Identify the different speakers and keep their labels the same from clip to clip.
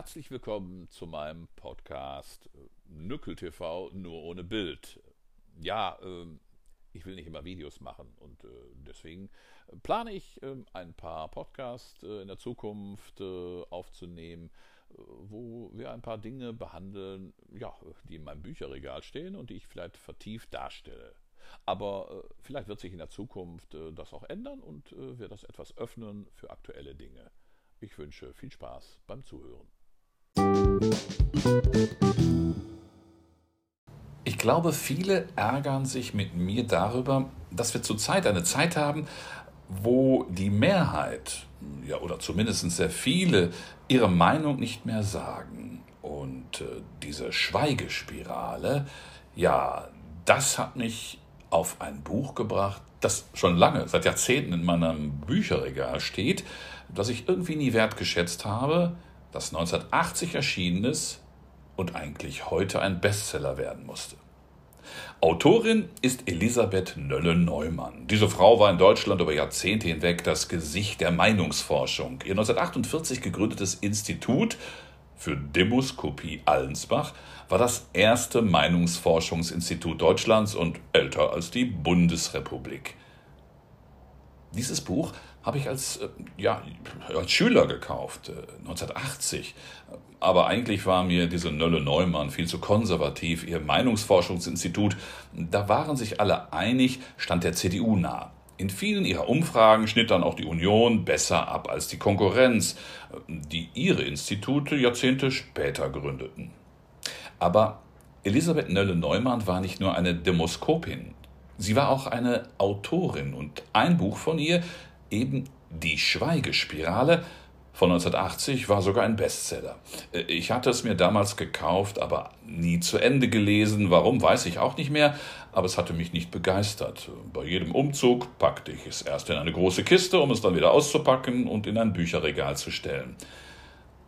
Speaker 1: Herzlich willkommen zu meinem Podcast äh, Nückel TV nur ohne Bild. Ja, ähm, ich will nicht immer Videos machen und äh, deswegen plane ich ähm, ein paar Podcasts äh, in der Zukunft aufzunehmen, wo wir ein paar Dinge behandeln, ja, die in meinem Bücherregal stehen und die ich vielleicht vertieft darstelle. Aber vielleicht wird sich in der Zukunft das auch ändern und wir das etwas öffnen für aktuelle Dinge. Ich wünsche viel Spaß beim Zuhören.
Speaker 2: Ich glaube, viele ärgern sich mit mir darüber, dass wir zurzeit eine Zeit haben, wo die Mehrheit, ja, oder zumindest sehr viele, ihre Meinung nicht mehr sagen. Und äh, diese Schweigespirale, ja, das hat mich auf ein Buch gebracht, das schon lange, seit Jahrzehnten in meinem Bücherregal steht, das ich irgendwie nie wertgeschätzt habe, das 1980 erschienen ist und eigentlich heute ein Bestseller werden musste. Autorin ist Elisabeth Nölle-Neumann. Diese Frau war in Deutschland über Jahrzehnte hinweg das Gesicht der Meinungsforschung. Ihr 1948 gegründetes Institut für Demoskopie Allensbach war das erste Meinungsforschungsinstitut Deutschlands und älter als die Bundesrepublik. Dieses Buch habe ich als, äh, ja, als Schüler gekauft, 1980. Äh, Aber eigentlich war mir diese Nölle Neumann viel zu konservativ. Ihr Meinungsforschungsinstitut, da waren sich alle einig, stand der CDU nah. In vielen ihrer Umfragen schnitt dann auch die Union besser ab als die Konkurrenz, die ihre Institute Jahrzehnte später gründeten. Aber Elisabeth Nölle-Neumann war nicht nur eine Demoskopin, sie war auch eine Autorin und ein Buch von ihr, eben Die Schweigespirale von 1980 war sogar ein Bestseller. Äh, ich hatte es mir damals gekauft, aber nie zu Ende gelesen. Warum, weiß ich auch nicht mehr, aber es hatte mich nicht begeistert. Bei jedem Umzug packte ich es erst in eine große Kiste, um es dann wieder auszupacken und in ein Bücherregal zu stellen.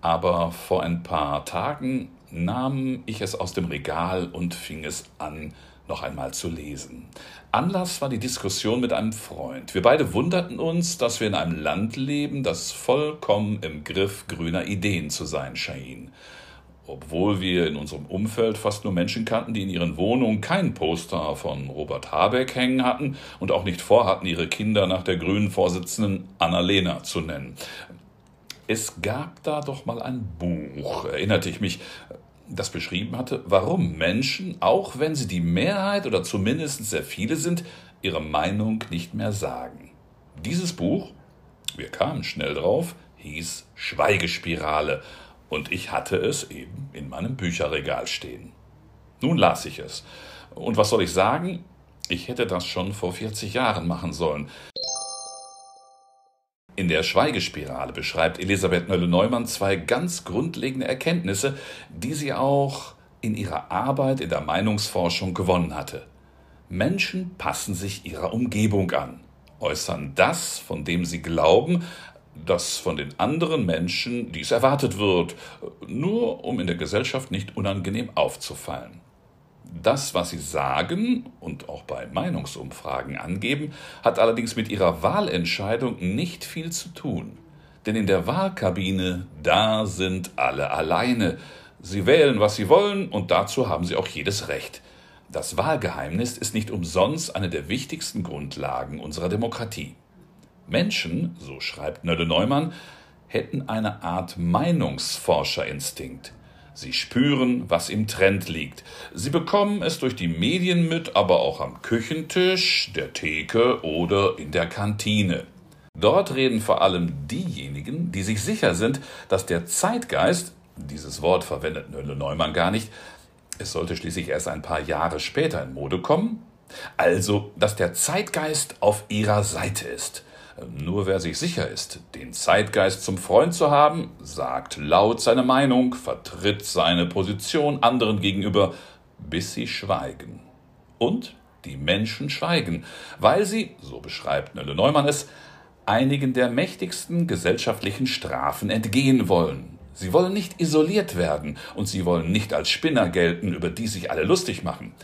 Speaker 2: Aber vor ein paar Tagen nahm ich es aus dem Regal und fing es an, noch einmal zu lesen. Anlass war die Diskussion mit einem Freund. Wir beide wunderten uns, dass wir in einem Land leben, das vollkommen im Griff grüner Ideen zu sein schien. Obwohl wir in unserem Umfeld fast nur Menschen kannten, die in ihren Wohnungen kein Poster von Robert Habeck hängen hatten und auch nicht vorhatten, ihre Kinder nach der grünen Vorsitzenden Annalena zu nennen. Es gab da doch mal ein Buch, erinnerte ich mich, das beschrieben hatte, warum Menschen, auch wenn sie die Mehrheit oder zumindest sehr viele sind, ihre Meinung nicht mehr sagen. Dieses Buch, wir kamen schnell drauf, hieß Schweigespirale und ich hatte es eben in meinem Bücherregal stehen. Nun las ich es. Und was soll ich sagen? Ich hätte das schon vor 40 Jahren machen sollen. In der Schweigespirale beschreibt Elisabeth Nölle-Neumann zwei ganz grundlegende Erkenntnisse, die sie auch in ihrer Arbeit in der Meinungsforschung gewonnen hatte. Menschen passen sich ihrer Umgebung an, äußern das, von dem sie glauben, dass von den anderen Menschen dies erwartet wird, nur um in der Gesellschaft nicht unangenehm aufzufallen das, was sie sagen und auch bei Meinungsumfragen angeben, hat allerdings mit ihrer Wahlentscheidung nicht viel zu tun. Denn in der Wahlkabine, da sind alle alleine. Sie wählen, was sie wollen, und dazu haben sie auch jedes Recht. Das Wahlgeheimnis ist nicht umsonst eine der wichtigsten Grundlagen unserer Demokratie. Menschen, so schreibt Nölle Neumann, hätten eine Art Meinungsforscherinstinkt. Sie spüren, was im Trend liegt. Sie bekommen es durch die Medien mit, aber auch am Küchentisch, der Theke oder in der Kantine. Dort reden vor allem diejenigen, die sich sicher sind, dass der Zeitgeist, dieses Wort verwendet Nölle Neumann gar nicht, es sollte schließlich erst ein paar Jahre später in Mode kommen, also dass der Zeitgeist auf ihrer Seite ist. Nur wer sich sicher ist, den Zeitgeist zum Freund zu haben, sagt laut seine Meinung, vertritt seine Position anderen gegenüber, bis sie schweigen. Und die Menschen schweigen, weil sie, so beschreibt Nölle Neumann es, einigen der mächtigsten gesellschaftlichen Strafen entgehen wollen. Sie wollen nicht isoliert werden und sie wollen nicht als Spinner gelten, über die sich alle lustig machen.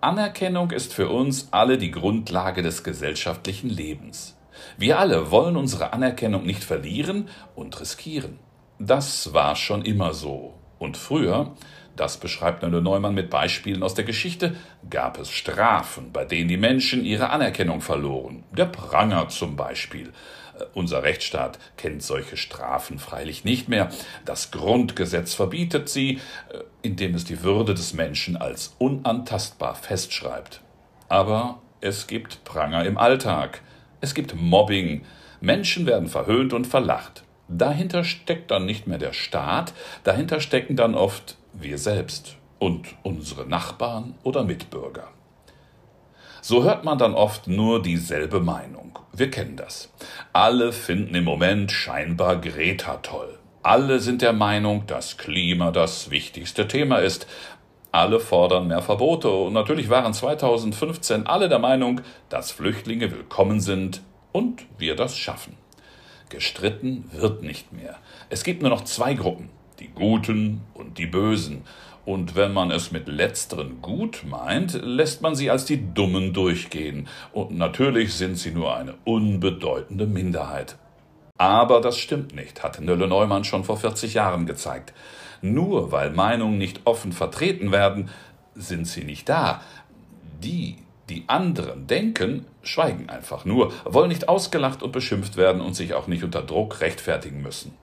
Speaker 2: Anerkennung ist für uns alle die Grundlage des gesellschaftlichen Lebens. Wir alle wollen unsere Anerkennung nicht verlieren und riskieren. Das war schon immer so. Und früher, das beschreibt Nölle Neumann mit Beispielen aus der Geschichte, gab es Strafen, bei denen die Menschen ihre Anerkennung verloren. Der Pranger zum Beispiel. Äh, unser Rechtsstaat kennt solche Strafen freilich nicht mehr. Das Grundgesetz verbietet sie, äh, indem es die Würde des Menschen als unantastbar festschreibt. Aber es gibt Pranger im Alltag. Es gibt Mobbing. Menschen werden verhöhnt und verlacht. Dahinter steckt dann nicht mehr der Staat, dahinter stecken dann oft wir selbst und unsere Nachbarn oder Mitbürger. So hört man dann oft nur dieselbe Meinung. Wir kennen das. Alle finden im Moment scheinbar Greta toll. Alle sind der Meinung, dass Klima das wichtigste Thema ist. Alle fordern mehr Verbote und natürlich waren 2015 alle der Meinung, dass Flüchtlinge willkommen sind und wir das schaffen. Gestritten wird nicht mehr. Es gibt nur noch zwei Gruppen, die Guten und die Bösen. Und wenn man es mit letzteren gut meint, lässt man sie als die Dummen durchgehen. Und natürlich sind sie nur eine unbedeutende Minderheit. Aber das stimmt nicht, hat Nölle Neumann schon vor 40 Jahren gezeigt. Nur weil Meinungen nicht offen vertreten werden, sind sie nicht da. Die, die anderen denken, schweigen einfach nur, wollen nicht ausgelacht und beschimpft werden und sich auch nicht unter Druck rechtfertigen müssen.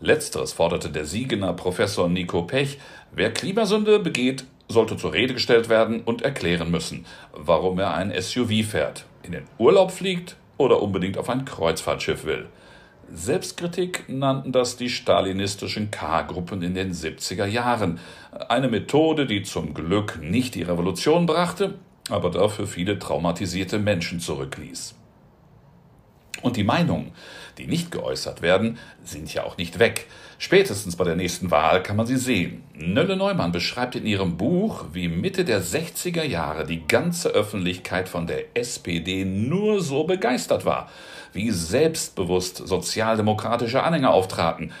Speaker 2: Letzteres forderte der Siegener Professor Nico Pech. Wer Klimasünde begeht, sollte zur Rede gestellt werden und erklären müssen, warum er ein SUV fährt, in den Urlaub fliegt oder unbedingt auf ein Kreuzfahrtschiff will. Selbstkritik nannten das die stalinistischen K-Gruppen in den 70er Jahren. Eine Methode, die zum Glück nicht die Revolution brachte, aber dafür viele traumatisierte Menschen zurückließ. Und die Meinungen, die nicht geäußert werden, sind ja auch nicht weg. Spätestens bei der nächsten Wahl kann man sie sehen. Nölle Neumann beschreibt in ihrem Buch, wie Mitte der 60er Jahre die ganze Öffentlichkeit von der SPD nur so begeistert war, wie selbstbewusst sozialdemokratische Anhänger auftraten.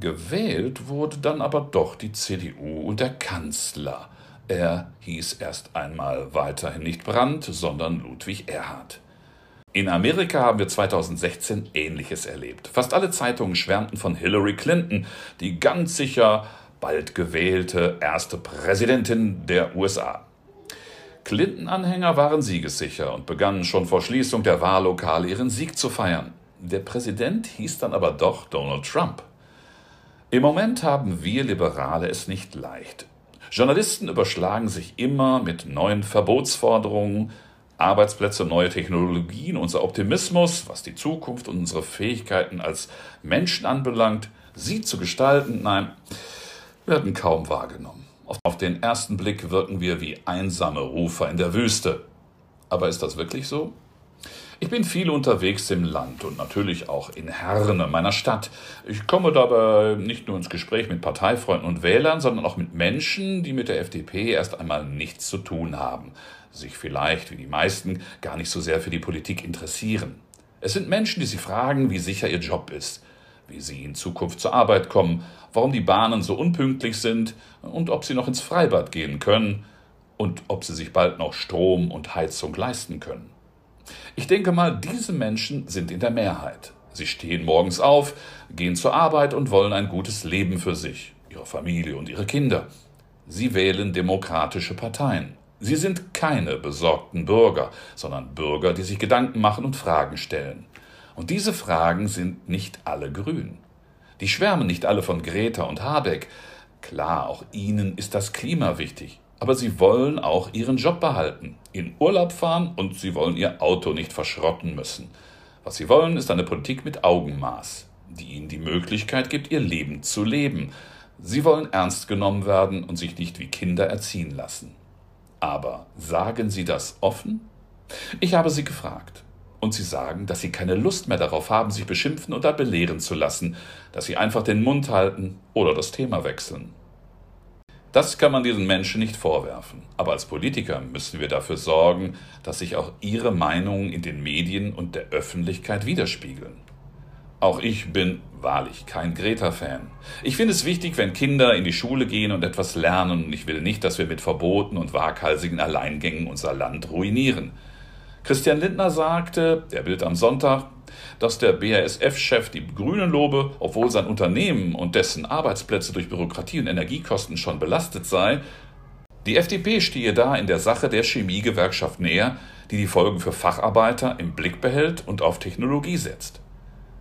Speaker 2: Gewählt wurde dann aber doch die CDU und der Kanzler. Er hieß erst einmal weiterhin nicht Brandt, sondern Ludwig Erhard. In Amerika haben wir 2016 Ähnliches erlebt. Fast alle Zeitungen schwärmten von Hillary Clinton, die ganz sicher bald gewählte erste Präsidentin der USA. Clinton-Anhänger waren siegessicher und begannen schon vor Schließung der Wahllokale ihren Sieg zu feiern. Der Präsident hieß dann aber doch Donald Trump. Im Moment haben wir Liberale es nicht leicht. Journalisten überschlagen sich immer mit neuen Verbotsforderungen, Arbeitsplätze, neue Technologien, unser Optimismus, was die Zukunft und unsere Fähigkeiten als Menschen anbelangt, sie zu gestalten, nein, werden kaum wahrgenommen. Auf den ersten Blick wirken wir wie einsame Rufer in der Wüste. Aber ist das wirklich so? Ich bin viel unterwegs im Land und natürlich auch in Herne, meiner Stadt. Ich komme dabei nicht nur ins Gespräch mit Parteifreunden und Wählern, sondern auch mit Menschen, die mit der FDP erst einmal nichts zu tun haben, sich vielleicht, wie die meisten, gar nicht so sehr für die Politik interessieren. Es sind Menschen, die sie fragen, wie sicher ihr Job ist, wie sie in Zukunft zur Arbeit kommen, warum die Bahnen so unpünktlich sind und ob sie noch ins Freibad gehen können und ob sie sich bald noch Strom und Heizung leisten können. Ich denke mal, diese Menschen sind in der Mehrheit. Sie stehen morgens auf, gehen zur Arbeit und wollen ein gutes Leben für sich, ihre Familie und ihre Kinder. Sie wählen demokratische Parteien. Sie sind keine besorgten Bürger, sondern Bürger, die sich Gedanken machen und Fragen stellen. Und diese Fragen sind nicht alle grün. Die schwärmen nicht alle von Greta und Habeck. Klar, auch ihnen ist das Klima wichtig aber sie wollen auch ihren Job behalten, in Urlaub fahren und sie wollen ihr Auto nicht verschrotten müssen. Was sie wollen, ist eine Politik mit Augenmaß, die ihnen die Möglichkeit gibt, ihr Leben zu leben. Sie wollen ernst genommen werden und sich nicht wie Kinder erziehen lassen. Aber sagen Sie das offen? Ich habe Sie gefragt. Und Sie sagen, dass Sie keine Lust mehr darauf haben, sich beschimpfen oder belehren zu lassen, dass Sie einfach den Mund halten oder das Thema wechseln. Das kann man diesen Menschen nicht vorwerfen. Aber als Politiker müssen wir dafür sorgen, dass sich auch ihre Meinungen in den Medien und der Öffentlichkeit widerspiegeln. Auch ich bin wahrlich kein Greta-Fan. Ich finde es wichtig, wenn Kinder in die Schule gehen und etwas lernen, und ich will nicht, dass wir mit Verboten und waghalsigen Alleingängen unser Land ruinieren. Christian Lindner sagte, der Bild am Sonntag, dass der BASF-Chef die Grünen lobe, obwohl sein Unternehmen und dessen Arbeitsplätze durch Bürokratie und Energiekosten schon belastet sei, die FDP stehe da in der Sache der Chemiegewerkschaft näher, die die Folgen für Facharbeiter im Blick behält und auf Technologie setzt.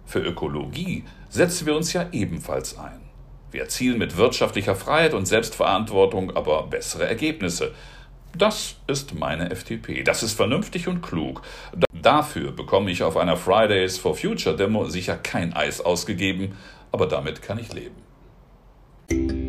Speaker 2: Für Ökologie setzen wir uns ja ebenfalls ein. Wir erzielen mit wirtschaftlicher Freiheit und Selbstverantwortung aber bessere Ergebnisse. Das ist meine FDP. Das ist vernünftig und klug. Dafür bekomme ich auf einer Fridays for Future Demo sicher kein Eis ausgegeben, aber damit kann ich leben.